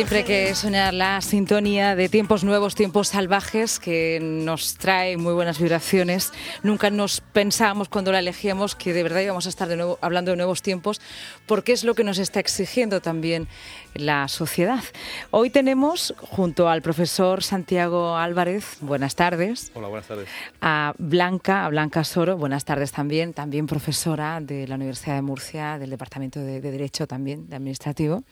Siempre que soñar la sintonía de tiempos nuevos, tiempos salvajes, que nos trae muy buenas vibraciones. Nunca nos pensábamos cuando la elegíamos que de verdad íbamos a estar de nuevo hablando de nuevos tiempos, porque es lo que nos está exigiendo también la sociedad. Hoy tenemos junto al profesor Santiago Álvarez, buenas tardes. Hola, buenas tardes. A Blanca, a Blanca Soro, buenas tardes también, también profesora de la Universidad de Murcia, del Departamento de, Derecho también, de Administrativo.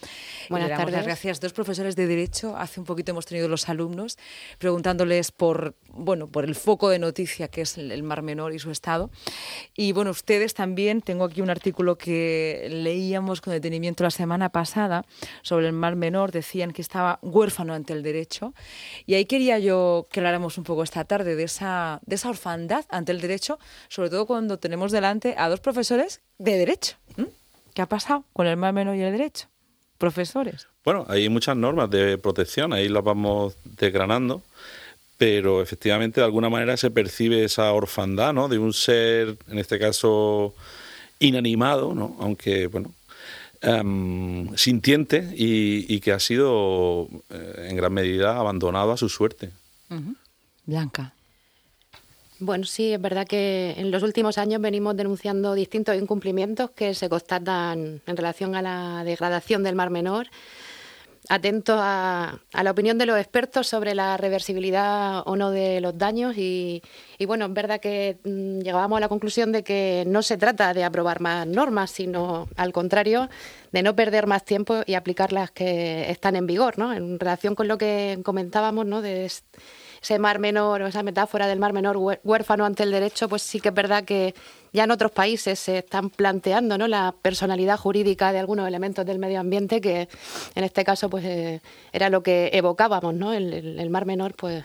Buenas tardes. Las gracias. Dos profesores de Derecho, hace un poquito hemos tenido los alumnos preguntándoles por, bueno, por el foco de noticia que es el Mar Menor y su estado. Y bueno, ustedes también, tengo aquí un artículo que leíamos con detenimiento la semana pasada sobre el Mar Menor, decían que estaba huérfano ante el derecho. Y ahí quería yo que habláramos un poco esta tarde de esa, de esa orfandad ante el derecho, sobre todo cuando tenemos delante a dos profesores de derecho. ¿Qué ha pasado con el Mar Menor y el derecho? Profesores. Bueno, hay muchas normas de protección, ahí las vamos desgranando pero efectivamente de alguna manera se percibe esa orfandad, ¿no? De un ser, en este caso, inanimado, ¿no? Aunque, bueno, Em, sintiente y, que ha sido eh, en gran medida abandonado a su suerte. Blanca. Bueno, sí, es verdad que en los últimos años venimos denunciando distintos incumplimientos que se constatan en relación a la degradación del Mar Menor atento a, la opinión de los expertos sobre la reversibilidad o no de los daños y, bueno, es verdad que mm, llegábamos a la conclusión de que no se trata de aprobar más normas, sino al contrario, de no perder más tiempo y aplicar las que están en vigor, ¿no? En relación con lo que comentábamos, ¿no? De ese mar menor o esa metáfora del mar menor huérfano ante el derecho, pues sí que es verdad que ya en otros países se están planteando ¿no? la personalidad jurídica de algunos elementos del medio ambiente que en este caso pues eh, era lo que evocábamos, ¿no? el, mar menor pues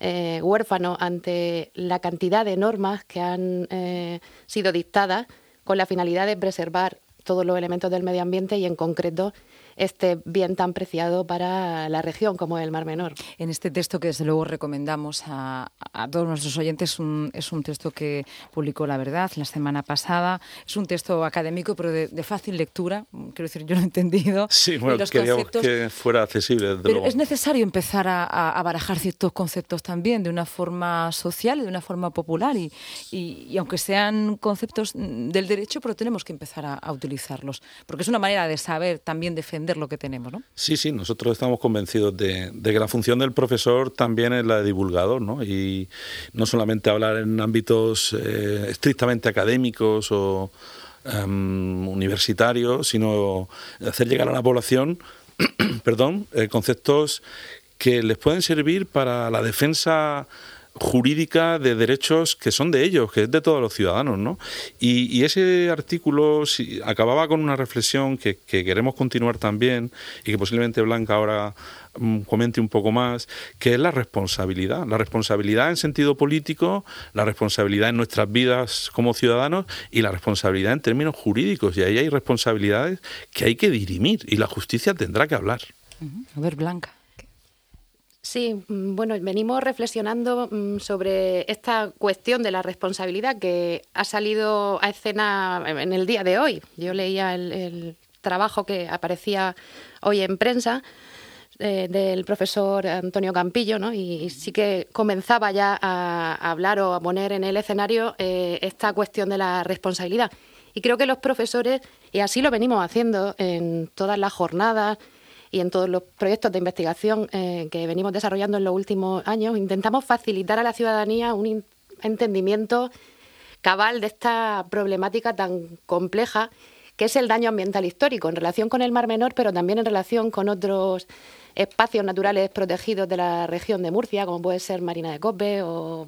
eh, huérfano ante la cantidad de normas que han eh, sido dictadas con la finalidad de preservar todos los elementos del medio ambiente y en concreto este bien tan preciado para la región como el Mar Menor. En este texto que desde luego recomendamos a, todos nuestros oyentes es un texto que publicó La Verdad la semana pasada. Es un texto académico pero de, fácil lectura. Quiero decir, yo lo he entendido. Sí, bueno, queríamos que fuera accesible. pero es necesario empezar a, barajar ciertos conceptos también de una forma social y de una forma popular y, y, aunque sean conceptos del derecho, pero tenemos que empezar a, a utilizarlos porque es una manera de saber también defender lo que tenemos. Sí, sí, nosotros estamos convencidos de, que la función del profesor también es la de divulgador, ¿no? Y no solamente hablar en ámbitos eh, estrictamente académicos o em, universitarios, sino hacer llegar a la población, perdón, eh, conceptos que les pueden servir para la defensa jurídica de derechos que son de ellos, que es de todos los ciudadanos, ¿no? Y, ese artículo acababa con una reflexión que, queremos continuar también y que posiblemente Blanca ahora mm, comente un poco más, que es la responsabilidad. La responsabilidad en sentido político, la responsabilidad en nuestras vidas como ciudadanos y la responsabilidad en términos jurídicos. Y ahí hay responsabilidades que hay que dirimir y la justicia tendrá que hablar. A ver, Blanca. Sí, mm, bueno, venimos reflexionando mm, sobre esta cuestión de la responsabilidad que ha salido a escena en el día de hoy. Yo leía el, trabajo que aparecía hoy en prensa eh, del profesor Antonio Campillo, ¿no? y, sí que comenzaba ya a, hablar o a poner en el escenario eh, esta cuestión de la responsabilidad. Y creo que los profesores, y así lo venimos haciendo en todas las jornadas, y en todos los proyectos de investigación eh, que venimos desarrollando en los últimos años, intentamos facilitar a la ciudadanía un entendimiento cabal de esta problemática tan compleja que es el daño ambiental histórico en relación con el Mar Menor, pero también en relación con otros espacios naturales protegidos de la región de Murcia, como puede ser Marina de Cope o,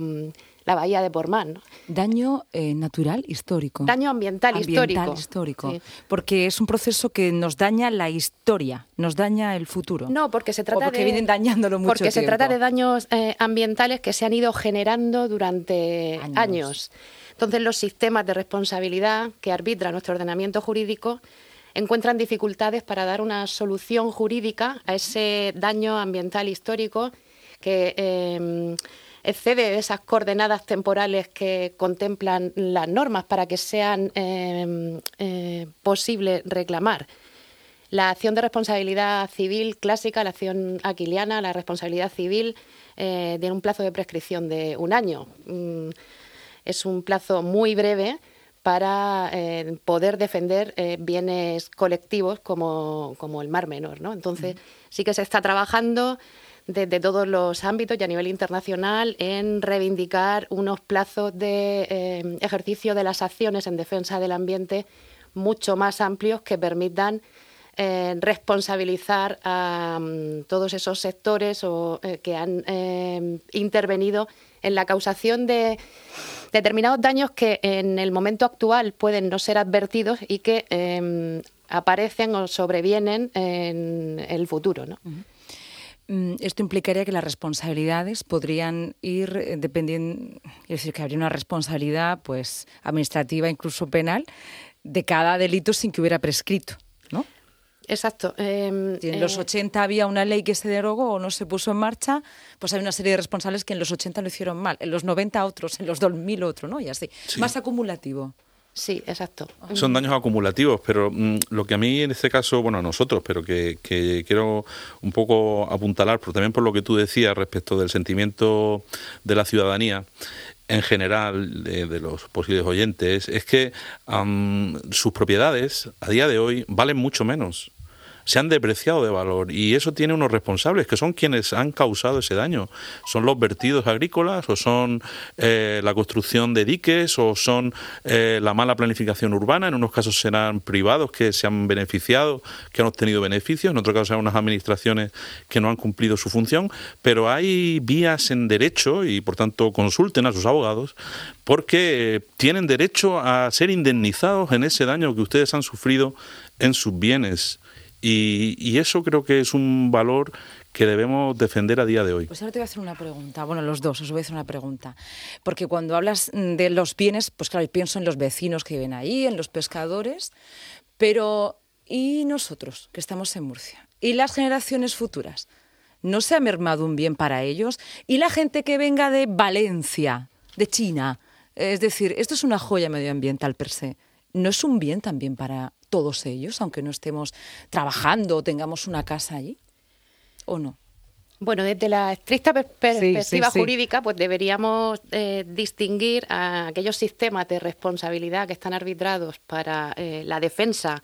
mm, la bahía de Portmán. Daño eh, natural histórico. Daño ambiental, ambiental histórico. Porque es un proceso que nos daña la historia, nos daña el futuro. No, porque se trata porque vienen dañándolo mucho Porque se trata de daños eh, ambientales que se han ido generando durante años. Entonces los sistemas de responsabilidad que arbitra nuestro ordenamiento jurídico encuentran dificultades para dar una solución jurídica a ese daño ambiental histórico que eh, excede de esas coordenadas temporales que contemplan las normas para que sean eh, eh, posible reclamar. La acción de responsabilidad civil clásica, la acción aquiliana, la responsabilidad civil, tiene un plazo de prescripción de un año. Mm, es un plazo muy breve para eh, poder defender eh, bienes colectivos como, el Mar Menor. ¿no? Entonces, sí que se está trabajando desde todos los ámbitos y a nivel internacional en reivindicar unos plazos de eh, ejercicio de las acciones en defensa del ambiente mucho más amplios que permitan responsabilizar a mm, todos esos sectores o, que han intervenido en la causación de determinados daños que en el momento actual pueden no ser advertidos y que em, aparecen o sobrevienen en el futuro. ¿no? Mm, esto implicaría que las responsabilidades podrían ir eh, dependiendo, es decir, que habría una responsabilidad pues administrativa, incluso penal, de cada delito sin que hubiera prescrito. Exacto. Em, en los 80 eh, había una ley que se derogó o no se puso en marcha, pues hay una serie de responsables que en los 80 lo hicieron mal, en los 90 otros, en los 2000 otro, ¿no? Y así. Más acumulativo. Sí, exacto. Son daños acumulativos, pero mm, lo que a mí en este caso, bueno, a nosotros, pero que, quiero un poco apuntalar, pero también por lo que tú decías respecto del sentimiento de la ciudadanía, en general de, los posibles oyentes es que sus propiedades a día de hoy valen mucho menos se han depreciado de valor y eso tiene unos responsables que son quienes han causado ese daño. Son los vertidos agrícolas o son eh, la construcción de diques o son eh, la mala planificación urbana. En unos casos serán privados que se han beneficiado, que han obtenido beneficios, en otros casos serán unas administraciones que no han cumplido su función, pero hay vías en derecho y por tanto consulten a sus abogados porque eh, tienen derecho a ser indemnizados en ese daño que ustedes han sufrido en sus bienes y, eso creo que es un valor que debemos defender a día de hoy. Pues ahora te voy a hacer una pregunta, bueno, los dos os voy a hacer una pregunta, porque cuando hablas de los bienes, pues claro, pienso en los vecinos que viven ahí, en los pescadores, pero ¿y nosotros que estamos en Murcia? ¿Y las generaciones futuras? ¿No se ha mermado un bien para ellos? ¿Y la gente que venga de Valencia, de China? Es decir, esto es una joya medioambiental per se. ¿No es un bien también para todos ellos, aunque no estemos trabajando o tengamos una casa allí? ¿O no? Bueno, desde la estricta perspectiva jurídica, pues deberíamos eh, distinguir a aquellos sistemas de responsabilidad que están arbitrados para eh, la defensa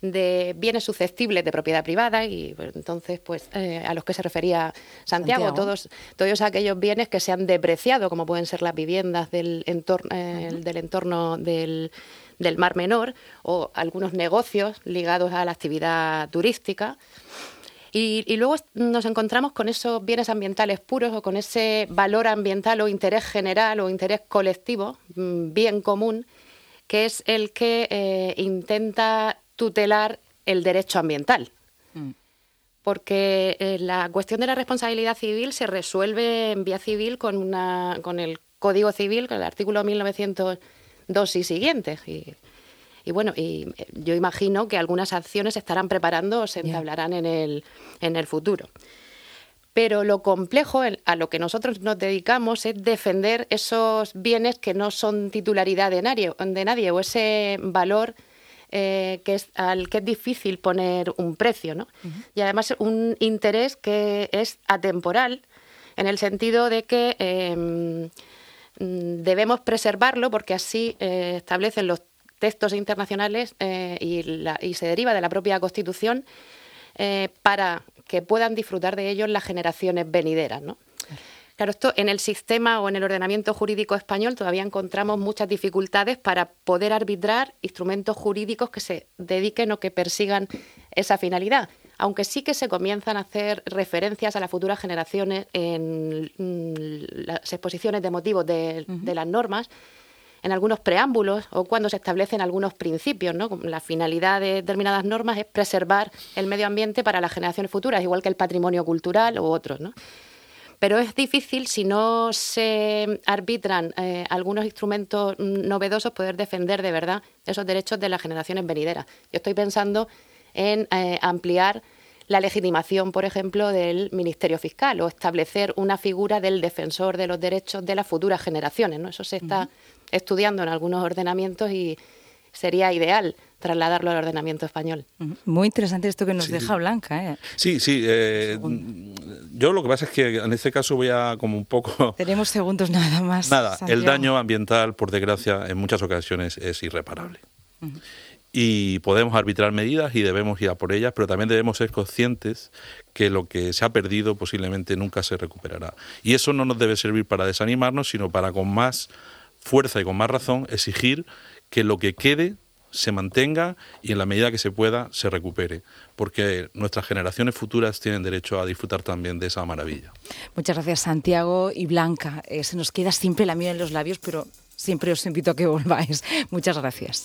de bienes susceptibles de propiedad privada y pues, entonces pues eh, a los que se refería Santiago, todos todos aquellos bienes que se han depreciado como pueden ser las viviendas del entorno del entorno del del Mar Menor o algunos negocios ligados a la actividad turística. Y, luego nos encontramos con esos bienes ambientales puros o con ese valor ambiental o interés general o interés colectivo, mm, bien común, que es el que eh, intenta tutelar el derecho ambiental. Mm. Porque eh, la cuestión de la responsabilidad civil se resuelve en vía civil con, una, con el Código Civil, con el artículo 1900 dos y siguientes. Y, bueno, y eh, yo imagino que algunas acciones se estarán preparando o se entablarán en, el, en el futuro. Pero lo complejo a lo que nosotros nos dedicamos es defender esos bienes que no son titularidad de nadie, de nadie o ese valor eh, que es, al que es difícil poner un precio. ¿no? Y además un interés que es atemporal, en el sentido de que em, debemos preservarlo porque así eh, establecen los textos internacionales eh, y, se deriva de la propia Constitución eh, para que puedan disfrutar de ellos las generaciones venideras. Claro, esto en el sistema o en el ordenamiento jurídico español todavía encontramos muchas dificultades para poder arbitrar instrumentos jurídicos que se dediquen o que persigan esa finalidad aunque sí que se comienzan a hacer referencias a las futuras generaciones en mm, las exposiciones de motivos de, las normas, en algunos preámbulos o cuando se establecen algunos principios. ¿no? La finalidad de determinadas normas es preservar el medio ambiente para las generaciones futuras, igual que el patrimonio cultural u otros. ¿no? Pero es difícil, si no se arbitran eh, algunos instrumentos novedosos, poder defender de verdad esos derechos de las generaciones venideras. Yo estoy pensando en eh, ampliar la legitimación, por ejemplo, del Ministerio Fiscal o establecer una figura del defensor de los derechos de las futuras generaciones. ¿no? Eso se está estudiando en algunos ordenamientos y sería ideal trasladarlo al ordenamiento español. Muy interesante esto que nos deja Blanca. ¿eh? Sí, sí. Eh, yo lo que pasa es que en este caso voy a como un poco... Tenemos segundos nada más. Nada, el daño ambiental, por desgracia, en muchas ocasiones es irreparable. Y podemos arbitrar medidas y debemos ir a por ellas, pero también debemos ser conscientes que lo que se ha perdido posiblemente nunca se recuperará. Y eso no nos debe servir para desanimarnos, sino para con más fuerza y con más razón exigir que lo que quede se mantenga y en la medida que se pueda se recupere, porque nuestras generaciones futuras tienen derecho a disfrutar también de esa maravilla. Muchas gracias Santiago y Blanca. Eh, se nos queda siempre la mía en los labios, pero siempre os invito a que volváis. Muchas gracias.